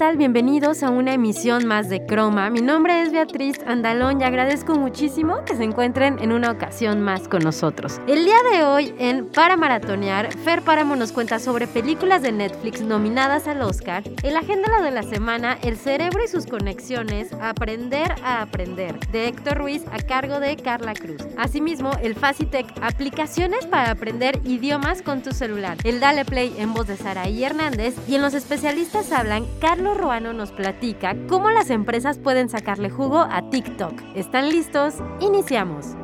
Tal? Bienvenidos a una emisión más de Croma. Mi nombre es Beatriz Andalón y agradezco muchísimo que se encuentren en una ocasión más con nosotros. El día de hoy en Para Maratonear, Fer Páramo nos cuenta sobre películas de Netflix nominadas al Oscar, el agenda de la semana, El cerebro y sus conexiones, Aprender a aprender, de Héctor Ruiz a cargo de Carla Cruz. Asimismo, el Facitech, aplicaciones para aprender idiomas con tu celular. El Dale Play en voz de Saraí Hernández y en los especialistas hablan Carlos Ruano nos platica cómo las empresas pueden sacarle jugo a TikTok. ¿Están listos? Iniciamos.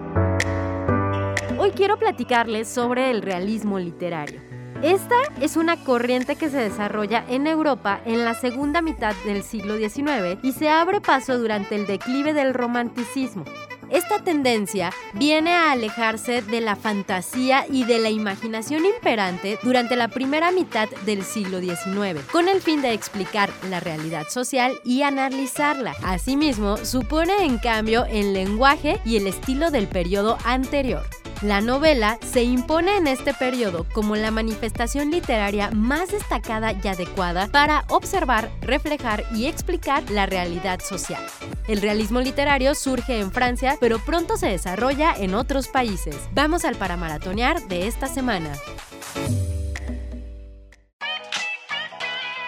Hoy quiero platicarles sobre el realismo literario. Esta es una corriente que se desarrolla en Europa en la segunda mitad del siglo XIX y se abre paso durante el declive del romanticismo. Esta tendencia viene a alejarse de la fantasía y de la imaginación imperante durante la primera mitad del siglo XIX, con el fin de explicar la realidad social y analizarla. Asimismo, supone en cambio el lenguaje y el estilo del periodo anterior. La novela se impone en este periodo como la manifestación literaria más destacada y adecuada para observar, reflejar y explicar la realidad social. El realismo literario surge en Francia, pero pronto se desarrolla en otros países. Vamos al paramaratonear de esta semana.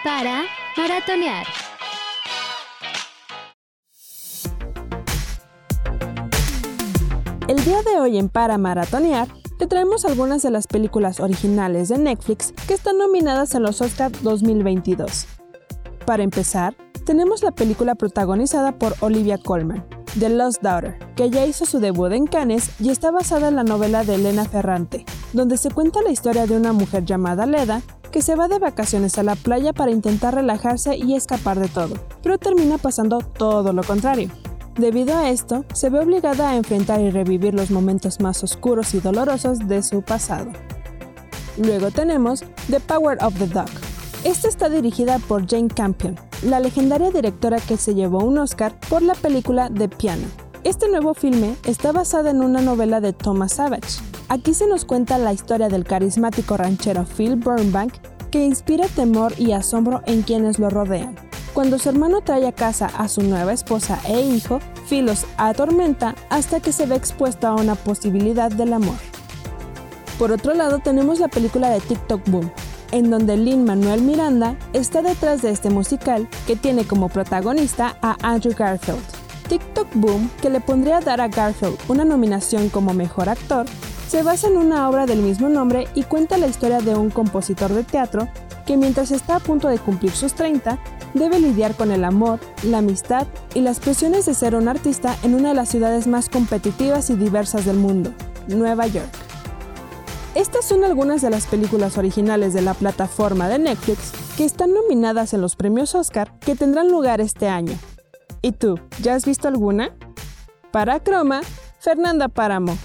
Para maratonear. El día de hoy en Para Maratonear te traemos algunas de las películas originales de Netflix que están nominadas a los Oscar 2022. Para empezar, tenemos la película protagonizada por Olivia Colman, The Lost Daughter, que ya hizo su debut en Cannes y está basada en la novela de Elena Ferrante, donde se cuenta la historia de una mujer llamada Leda que se va de vacaciones a la playa para intentar relajarse y escapar de todo, pero termina pasando todo lo contrario. Debido a esto, se ve obligada a enfrentar y revivir los momentos más oscuros y dolorosos de su pasado. Luego tenemos The Power of the Dog. Esta está dirigida por Jane Campion, la legendaria directora que se llevó un Oscar por la película The Piano. Este nuevo filme está basado en una novela de Thomas Savage. Aquí se nos cuenta la historia del carismático ranchero Phil Burnbank que inspira temor y asombro en quienes lo rodean. Cuando su hermano trae a casa a su nueva esposa e hijo, Phil los atormenta hasta que se ve expuesto a una posibilidad del amor. Por otro lado tenemos la película de TikTok Boom, en donde Lin Manuel Miranda está detrás de este musical que tiene como protagonista a Andrew Garfield. TikTok Boom, que le pondría a dar a Garfield una nominación como mejor actor, se basa en una obra del mismo nombre y cuenta la historia de un compositor de teatro que mientras está a punto de cumplir sus 30, debe lidiar con el amor, la amistad y las presiones de ser un artista en una de las ciudades más competitivas y diversas del mundo, Nueva York. Estas son algunas de las películas originales de la plataforma de Netflix que están nominadas en los premios Oscar que tendrán lugar este año. ¿Y tú, ya has visto alguna? Para Croma, Fernanda Páramo.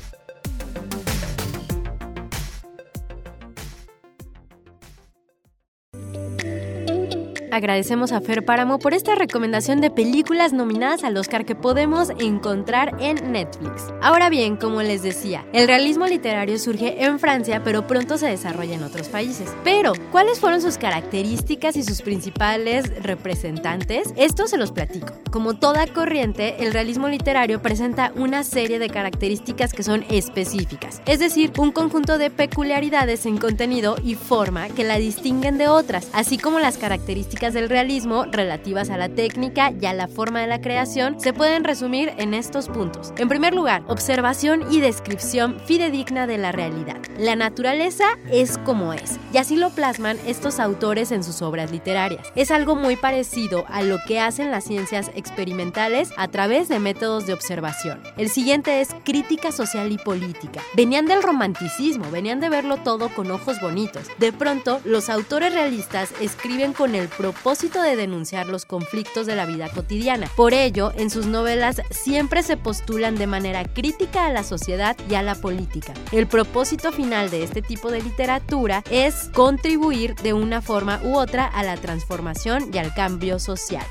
Agradecemos a Fer Páramo por esta recomendación de películas nominadas al Oscar que podemos encontrar en Netflix. Ahora bien, como les decía, el realismo literario surge en Francia, pero pronto se desarrolla en otros países. Pero, ¿cuáles fueron sus características y sus principales representantes? Esto se los platico. Como toda corriente, el realismo literario presenta una serie de características que son específicas, es decir, un conjunto de peculiaridades en contenido y forma que la distinguen de otras, así como las características del realismo relativas a la técnica y a la forma de la creación se pueden resumir en estos puntos. En primer lugar, observación y descripción fidedigna de la realidad. La naturaleza es como es, y así lo plasman estos autores en sus obras literarias. Es algo muy parecido a lo que hacen las ciencias experimentales a través de métodos de observación. El siguiente es crítica social y política. Venían del romanticismo, venían de verlo todo con ojos bonitos. De pronto, los autores realistas escriben con el propósito propósito de denunciar los conflictos de la vida cotidiana. Por ello, en sus novelas siempre se postulan de manera crítica a la sociedad y a la política. El propósito final de este tipo de literatura es contribuir de una forma u otra a la transformación y al cambio social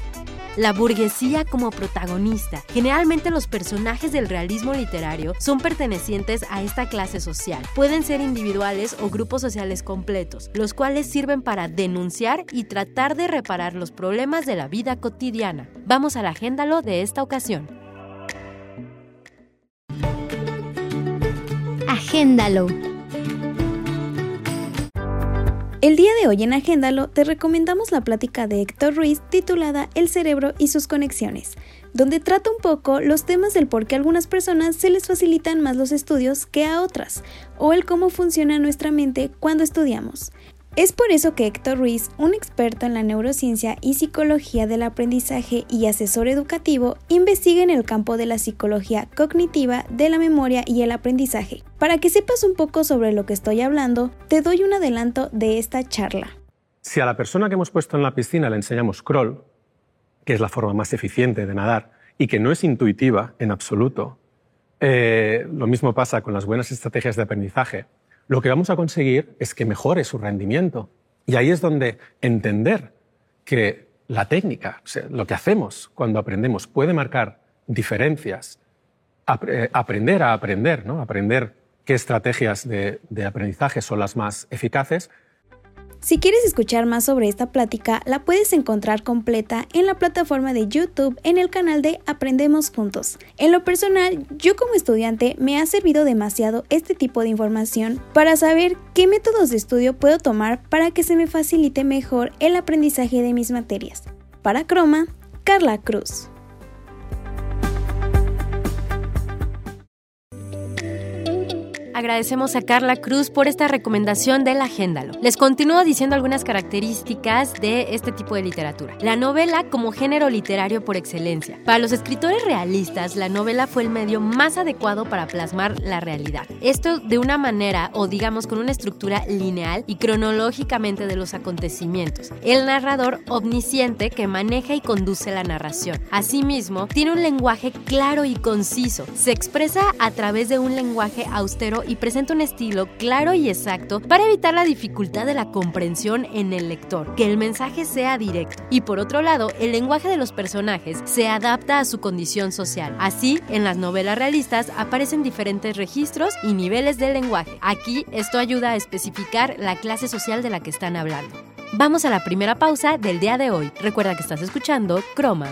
la burguesía como protagonista. Generalmente los personajes del realismo literario son pertenecientes a esta clase social. Pueden ser individuales o grupos sociales completos, los cuales sirven para denunciar y tratar de reparar los problemas de la vida cotidiana. Vamos al agéndalo de esta ocasión. Agéndalo. El día de hoy en Agéndalo te recomendamos la plática de Héctor Ruiz titulada El cerebro y sus conexiones, donde trata un poco los temas del por qué a algunas personas se les facilitan más los estudios que a otras, o el cómo funciona nuestra mente cuando estudiamos. Es por eso que Héctor Ruiz, un experto en la neurociencia y psicología del aprendizaje y asesor educativo, investiga en el campo de la psicología cognitiva, de la memoria y el aprendizaje. Para que sepas un poco sobre lo que estoy hablando, te doy un adelanto de esta charla. Si a la persona que hemos puesto en la piscina le enseñamos crawl, que es la forma más eficiente de nadar y que no es intuitiva en absoluto, eh, lo mismo pasa con las buenas estrategias de aprendizaje lo que vamos a conseguir es que mejore su rendimiento. Y ahí es donde entender que la técnica, lo que hacemos cuando aprendemos, puede marcar diferencias. Eh, aprender a aprender, ¿no? aprender qué estrategias de aprendizaje son las más eficaces si quieres escuchar más sobre esta plática, la puedes encontrar completa en la plataforma de YouTube en el canal de Aprendemos Juntos. En lo personal, yo como estudiante me ha servido demasiado este tipo de información para saber qué métodos de estudio puedo tomar para que se me facilite mejor el aprendizaje de mis materias. Para Croma, Carla Cruz. Agradecemos a Carla Cruz por esta recomendación del Agéndalo. Les continúo diciendo algunas características de este tipo de literatura. La novela como género literario por excelencia. Para los escritores realistas, la novela fue el medio más adecuado para plasmar la realidad. Esto de una manera, o digamos con una estructura lineal y cronológicamente de los acontecimientos. El narrador omnisciente que maneja y conduce la narración. Asimismo, tiene un lenguaje claro y conciso. Se expresa a través de un lenguaje austero y presenta un estilo claro y exacto para evitar la dificultad de la comprensión en el lector, que el mensaje sea directo. Y por otro lado, el lenguaje de los personajes se adapta a su condición social. Así, en las novelas realistas aparecen diferentes registros y niveles de lenguaje. Aquí esto ayuda a especificar la clase social de la que están hablando. Vamos a la primera pausa del día de hoy. Recuerda que estás escuchando Croma.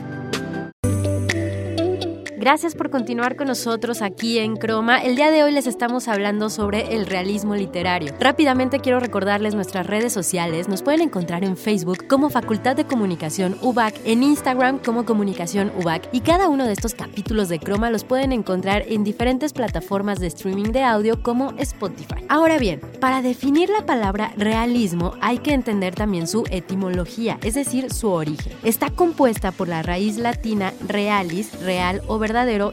Gracias por continuar con nosotros aquí en Croma. El día de hoy les estamos hablando sobre el realismo literario. Rápidamente quiero recordarles nuestras redes sociales. Nos pueden encontrar en Facebook como Facultad de Comunicación UBAC, en Instagram como Comunicación UBAC y cada uno de estos capítulos de Croma los pueden encontrar en diferentes plataformas de streaming de audio como Spotify. Ahora bien, para definir la palabra realismo hay que entender también su etimología, es decir, su origen. Está compuesta por la raíz latina realis, real o verdadero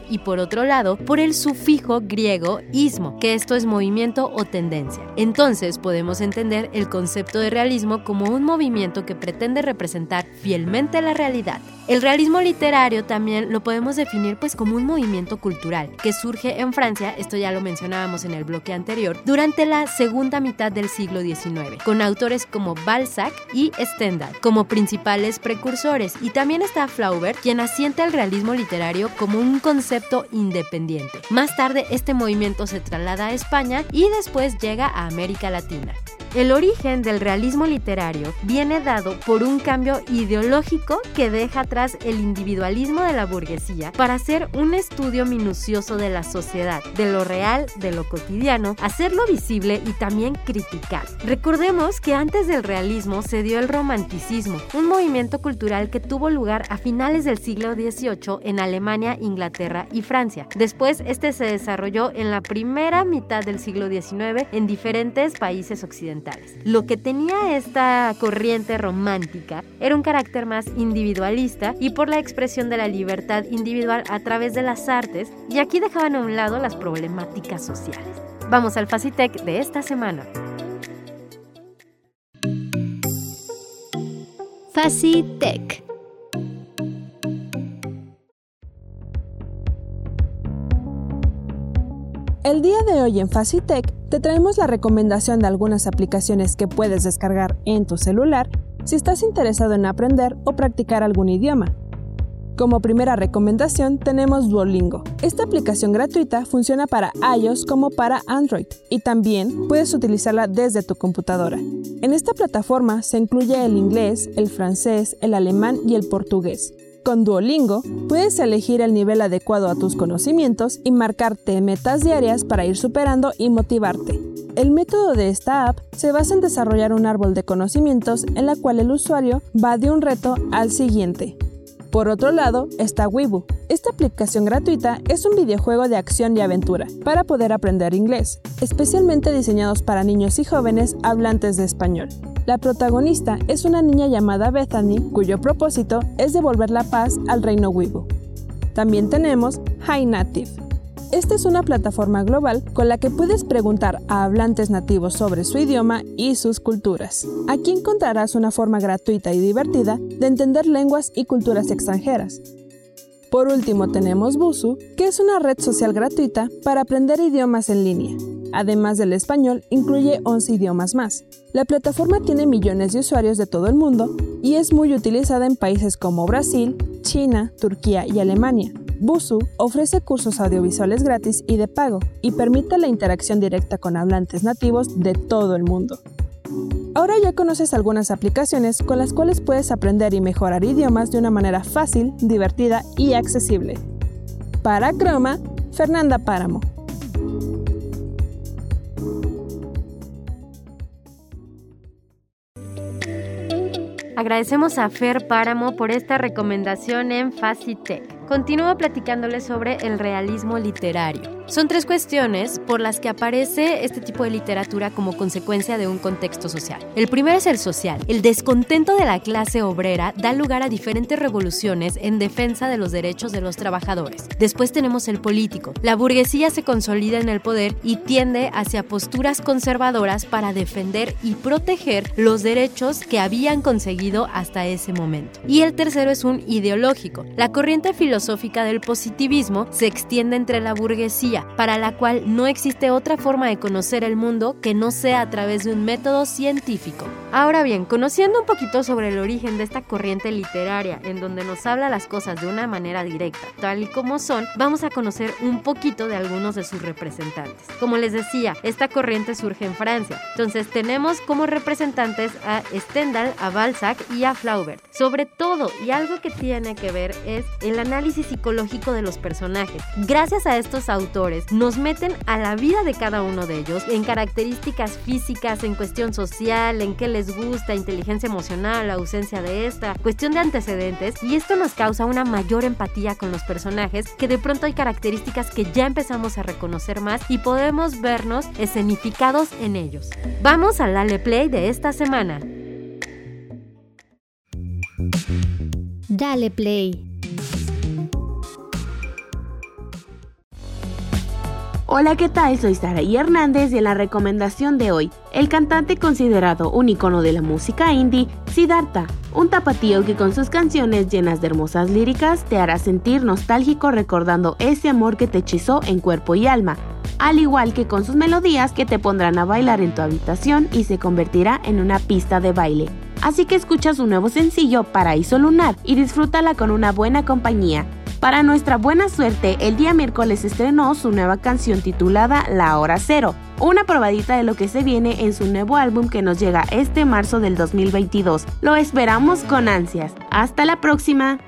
y por otro lado por el sufijo griego ismo, que esto es movimiento o tendencia. Entonces podemos entender el concepto de realismo como un movimiento que pretende representar fielmente la realidad. El realismo literario también lo podemos definir pues como un movimiento cultural que surge en Francia, esto ya lo mencionábamos en el bloque anterior, durante la segunda mitad del siglo XIX, con autores como Balzac y Stendhal como principales precursores y también está Flaubert quien asienta el realismo literario como un un concepto independiente. Más tarde este movimiento se traslada a España y después llega a América Latina. El origen del realismo literario viene dado por un cambio ideológico que deja atrás el individualismo de la burguesía para hacer un estudio minucioso de la sociedad, de lo real, de lo cotidiano, hacerlo visible y también criticar. Recordemos que antes del realismo se dio el romanticismo, un movimiento cultural que tuvo lugar a finales del siglo XVIII en Alemania, Inglaterra y Francia. Después este se desarrolló en la primera mitad del siglo XIX en diferentes países occidentales Lo que tenía esta corriente romántica era un carácter más individualista y por la expresión de la libertad individual a través de las artes, y aquí dejaban a un lado las problemáticas sociales. Vamos al Facitec de esta semana. Facitec. El día de hoy en Facitec te traemos la recomendación de algunas aplicaciones que puedes descargar en tu celular si estás interesado en aprender o practicar algún idioma. Como primera recomendación tenemos Duolingo. Esta aplicación gratuita funciona para iOS como para Android y también puedes utilizarla desde tu computadora. En esta plataforma se incluye el inglés, el francés, el alemán y el portugués. Con Duolingo puedes elegir el nivel adecuado a tus conocimientos y marcarte metas diarias para ir superando y motivarte. El método de esta app se basa en desarrollar un árbol de conocimientos en la cual el usuario va de un reto al siguiente. Por otro lado, está Weibo. Esta aplicación gratuita es un videojuego de acción y aventura para poder aprender inglés, especialmente diseñados para niños y jóvenes hablantes de español. La protagonista es una niña llamada Bethany, cuyo propósito es devolver la paz al reino Weibo. También tenemos High Native. Esta es una plataforma global con la que puedes preguntar a hablantes nativos sobre su idioma y sus culturas. Aquí encontrarás una forma gratuita y divertida de entender lenguas y culturas extranjeras. Por último tenemos Busu, que es una red social gratuita para aprender idiomas en línea. Además del español, incluye 11 idiomas más. La plataforma tiene millones de usuarios de todo el mundo y es muy utilizada en países como Brasil, China, Turquía y Alemania. Busu ofrece cursos audiovisuales gratis y de pago y permite la interacción directa con hablantes nativos de todo el mundo. Ahora ya conoces algunas aplicaciones con las cuales puedes aprender y mejorar idiomas de una manera fácil, divertida y accesible. Para Croma, Fernanda Páramo. Agradecemos a Fer Páramo por esta recomendación en Facitech. Continúo platicándoles sobre el realismo literario. Son tres cuestiones por las que aparece este tipo de literatura como consecuencia de un contexto social. El primero es el social. El descontento de la clase obrera da lugar a diferentes revoluciones en defensa de los derechos de los trabajadores. Después tenemos el político. La burguesía se consolida en el poder y tiende hacia posturas conservadoras para defender y proteger los derechos que habían conseguido hasta ese momento. Y el tercero es un ideológico. La corriente filosófica del positivismo se extiende entre la burguesía para la cual no existe otra forma de conocer el mundo que no sea a través de un método científico. Ahora bien, conociendo un poquito sobre el origen de esta corriente literaria, en donde nos habla las cosas de una manera directa, tal y como son, vamos a conocer un poquito de algunos de sus representantes. Como les decía, esta corriente surge en Francia, entonces tenemos como representantes a Stendhal, a Balzac y a Flaubert. Sobre todo, y algo que tiene que ver es el análisis psicológico de los personajes. Gracias a estos autores, nos meten a la vida de cada uno de ellos, en características físicas, en cuestión social, en qué les gusta, inteligencia emocional, ausencia de esta, cuestión de antecedentes, y esto nos causa una mayor empatía con los personajes, que de pronto hay características que ya empezamos a reconocer más y podemos vernos escenificados en ellos. Vamos al Dale Play de esta semana. Dale Play. Hola, ¿qué tal? Soy Sara y Hernández y en la recomendación de hoy, el cantante considerado un icono de la música indie, Siddhartha, un tapatío que con sus canciones llenas de hermosas líricas te hará sentir nostálgico recordando ese amor que te hechizó en cuerpo y alma, al igual que con sus melodías que te pondrán a bailar en tu habitación y se convertirá en una pista de baile. Así que escucha su nuevo sencillo Paraíso Lunar y disfrútala con una buena compañía. Para nuestra buena suerte, el día miércoles estrenó su nueva canción titulada La Hora Cero, una probadita de lo que se viene en su nuevo álbum que nos llega este marzo del 2022. Lo esperamos con ansias. Hasta la próxima.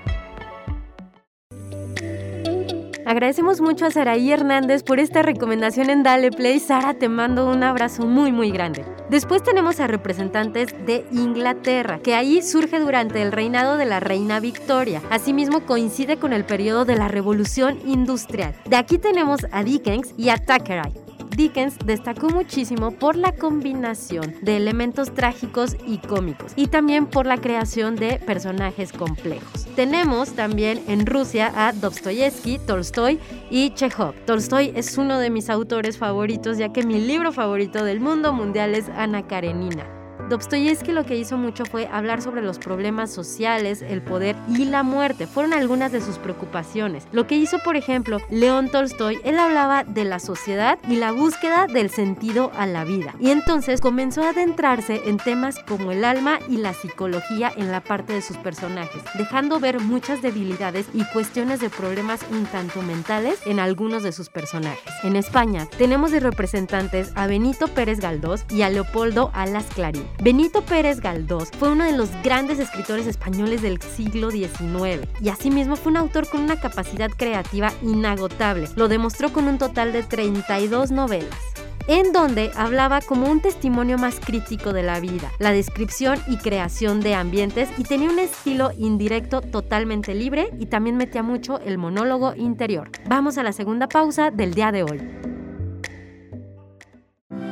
Agradecemos mucho a Saraí Hernández por esta recomendación en Dale Play. Sara, te mando un abrazo muy muy grande. Después tenemos a representantes de Inglaterra, que ahí surge durante el reinado de la reina Victoria. Asimismo coincide con el periodo de la Revolución Industrial. De aquí tenemos a Dickens y a Thackeray. Dickens destacó muchísimo por la combinación de elementos trágicos y cómicos y también por la creación de personajes complejos. Tenemos también en Rusia a Dostoyevsky, Tolstoy y Chekhov. Tolstoy es uno de mis autores favoritos ya que mi libro favorito del mundo mundial es Ana Karenina. Dostoyevsky lo que hizo mucho fue hablar sobre los problemas sociales, el poder y la muerte. Fueron algunas de sus preocupaciones. Lo que hizo, por ejemplo, León Tolstoy, él hablaba de la sociedad y la búsqueda del sentido a la vida. Y entonces comenzó a adentrarse en temas como el alma y la psicología en la parte de sus personajes, dejando ver muchas debilidades y cuestiones de problemas un tanto mentales en algunos de sus personajes. En España tenemos de representantes a Benito Pérez Galdós y a Leopoldo Alas Clarín. Benito Pérez Galdós fue uno de los grandes escritores españoles del siglo XIX y asimismo fue un autor con una capacidad creativa inagotable. Lo demostró con un total de 32 novelas en donde hablaba como un testimonio más crítico de la vida, la descripción y creación de ambientes y tenía un estilo indirecto totalmente libre y también metía mucho el monólogo interior. Vamos a la segunda pausa del día de hoy.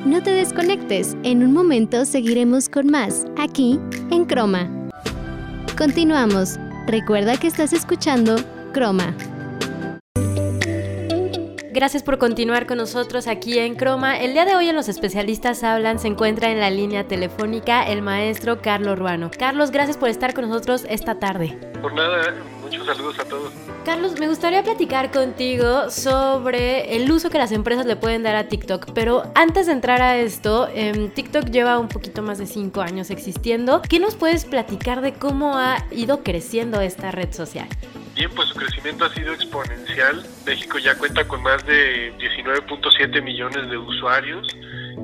No te desconectes, en un momento seguiremos con más, aquí en Croma. Continuamos. Recuerda que estás escuchando Croma. Gracias por continuar con nosotros aquí en Croma. El día de hoy en Los Especialistas Hablan se encuentra en la línea telefónica el maestro Carlos Ruano. Carlos, gracias por estar con nosotros esta tarde. Por nada, muchos saludos a todos. Carlos, me gustaría platicar contigo sobre el uso que las empresas le pueden dar a TikTok, pero antes de entrar a esto, em, TikTok lleva un poquito más de cinco años existiendo. ¿Qué nos puedes platicar de cómo ha ido creciendo esta red social? Bien, pues su crecimiento ha sido exponencial. México ya cuenta con más de 19.7 millones de usuarios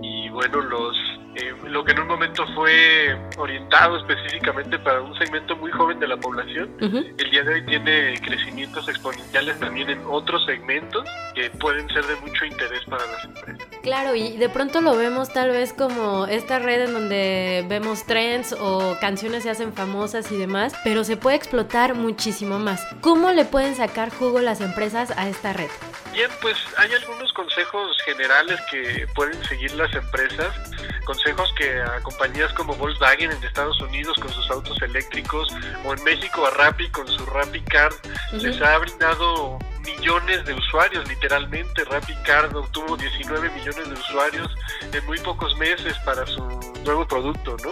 y bueno, los eh, lo que en un momento fue orientado específicamente para un segmento muy joven de la población, el día de hoy tiene crecimientos exponenciales también en otros segmentos que pueden ser de mucho interés para las empresas. Claro, y de pronto lo vemos tal vez como esta red en donde vemos trends o canciones se hacen famosas y demás, pero se puede explotar muchísimo más. ¿Cómo le pueden sacar jugo las empresas a esta red? Bien, pues hay algunos consejos generales que pueden seguir las empresas, consejos que a compañías como Volkswagen en Estados Unidos con sus autos eléctricos o en México a Rappi con su Rappi Card les ha brindado millones de usuarios, literalmente. Rappi Card obtuvo 19 millones de usuarios en muy pocos meses para su nuevo producto, ¿no?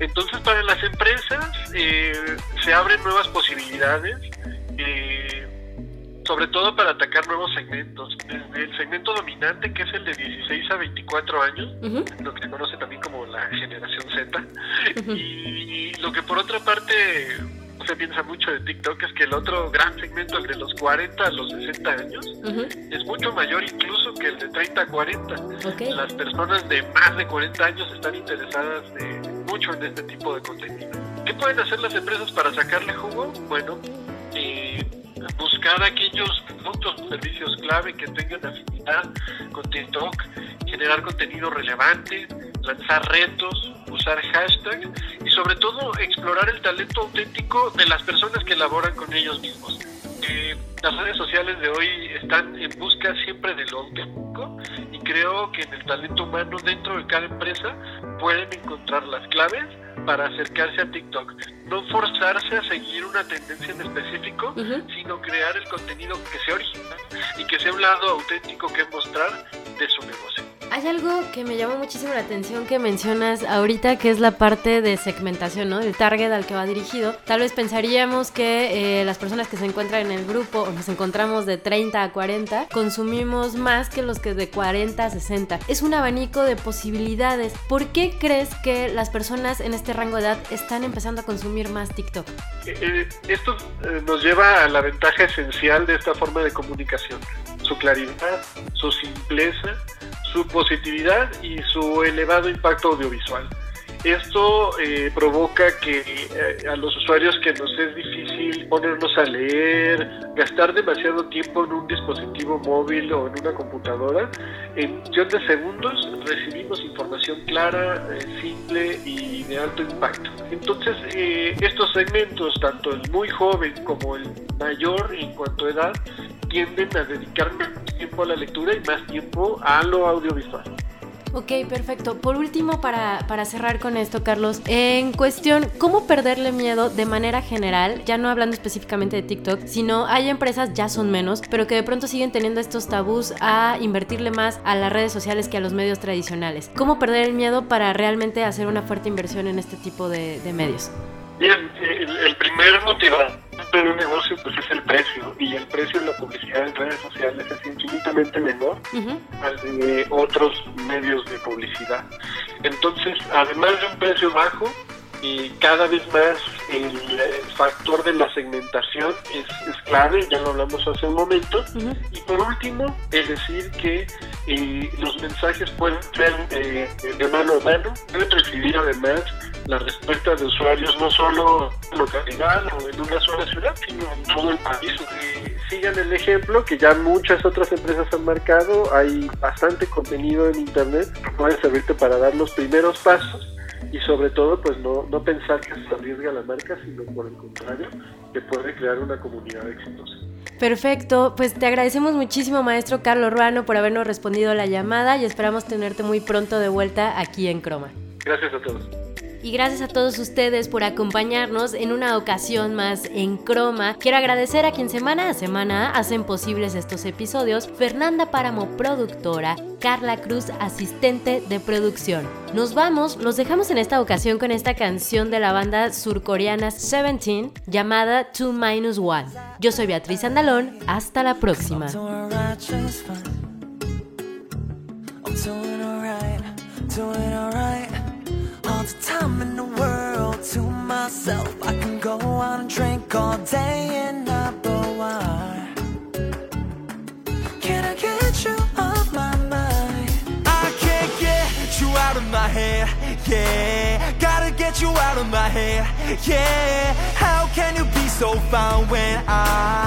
Entonces, para las empresas eh, se abren nuevas posibilidades. Eh, sobre todo para atacar nuevos segmentos. Desde el segmento dominante, que es el de 16 a 24 años, lo que se conoce también como la generación Z, y lo que por otra parte se piensa mucho de TikTok es que el otro gran segmento, el de los 40 a los 60 años, es mucho mayor incluso que el de 30 a 40. Las personas de más de 40 años están interesadas mucho en este tipo de contenido. ¿Qué pueden hacer las empresas para sacarle jugo? Bueno, eh, buscar aquellos productos servicios clave que tengan afinidad con TikTok, generar contenido relevante, lanzar retos, usar hashtags y sobre todo explorar el talento auténtico de las personas que elaboran con ellos mismos. Eh, las redes sociales de hoy están en busca siempre de lo auténtico creo que en el talento humano dentro de cada empresa pueden encontrar las claves para acercarse a TikTok. No forzarse a seguir una tendencia en específico, sino crear el contenido que sea original y que sea un lado auténtico que mostrar de su negocio. Hay algo que me llamó muchísimo la atención que mencionas ahorita, que es la parte de segmentación, ¿no? El target al que va dirigido. Tal vez pensaríamos que eh, las personas que se encuentran en el grupo, o nos encontramos de 30 a 40, consumimos más que los que de 40 a 60. Es un abanico de posibilidades. ¿Por qué crees que las personas en este rango de edad están empezando a consumir más TikTok? Eh, eh, esto nos lleva a la ventaja esencial de esta forma de comunicación. Su claridad, su simpleza su positividad y su elevado impacto audiovisual. Esto eh, provoca que eh, a los usuarios que nos es difícil ponernos a leer, gastar demasiado tiempo en un dispositivo móvil o en una computadora, en cuestión de segundos recibimos información clara, eh, simple y de alto impacto. Entonces, estos segmentos, tanto el muy joven como el mayor en cuanto a edad, tienden a dedicar tiempo a la lectura y más tiempo a lo audiovisual. Ok, perfecto. Por último, para, para, cerrar con esto, Carlos, en cuestión, ¿cómo perderle miedo de manera general? Ya no hablando específicamente de TikTok, sino hay empresas, ya son menos, pero que de pronto siguen teniendo estos tabús a invertirle más a las redes sociales que a los medios tradicionales. ¿Cómo perder el miedo para realmente hacer una fuerte inversión en este tipo de, de medios? Bien, el, el primer motivador de un negocio pues es el precio y el precio de la publicidad en redes sociales es infinitamente menor al de otros medios de publicidad. Entonces, además de un precio bajo, y cada vez más el, factor de la segmentación es, es, clave, ya lo hablamos hace un momento. Y por último, es decir que eh, los mensajes pueden ser eh, de mano a mano, pueden recibir además la respuesta de usuarios no solo en localidad o en una sola ciudad, sino en todo el país. Sigan el ejemplo que ya muchas otras empresas han marcado, hay bastante contenido en Internet que puede servirte para dar los primeros pasos y sobre todo pues no, no pensar que se arriesga la marca, sino por el contrario, que puede crear una comunidad exitosa. Perfecto, pues te agradecemos muchísimo maestro Carlos Ruano por habernos respondido a la llamada y esperamos tenerte muy pronto de vuelta aquí en Croma. Gracias a todos. Y gracias a todos ustedes por acompañarnos en una ocasión más en Croma. Quiero agradecer a quien semana a semana hacen posibles estos episodios. Fernanda Páramo, productora. Carla Cruz, asistente de producción. Nos vamos, los dejamos en esta ocasión con esta canción de la banda surcoreana Seventeen llamada 2 Minus One. Yo soy Beatriz Andalón, hasta la próxima. All the time in the world to myself. I can go out and drink all day and not but why? Can I get you off my mind? I can't get you out of my head, yeah. Gotta get you out of my head, yeah. How can you be so fine when I,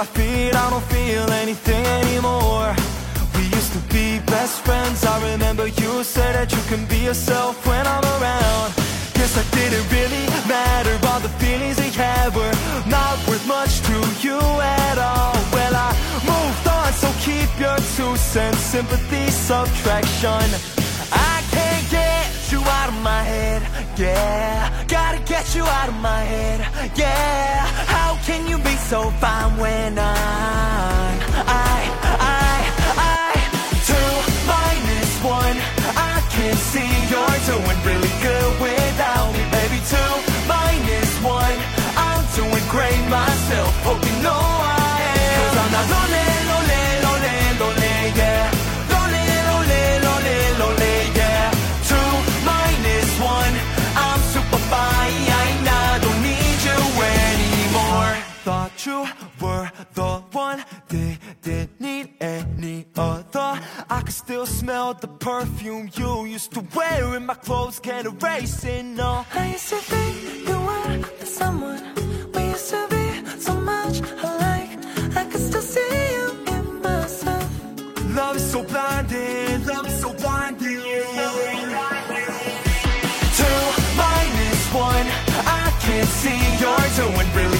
my feet I don't feel anything anymore. We used to be best friends I remember you said that you can be yourself when I'm around. Guess I didn't really matter All the feelings they had were not worth much to you at all. Well, I moved on, so keep your two cents Sympathy, subtraction. I can't get you out of my head, yeah Gotta get you out of my head, yeah How can you be so fine when I'm I, I, I? Two minus one. I can see you're doing really good with two Thought you were the one. They didn't need any other. I can still smell the perfume you used to wear in my clothes. Can't erase it, no. I used to think you were the someone. We used to be so much alike. I could still see you in myself. Love is so blinding, love is so blinding Two minus one I can't see. You're doing really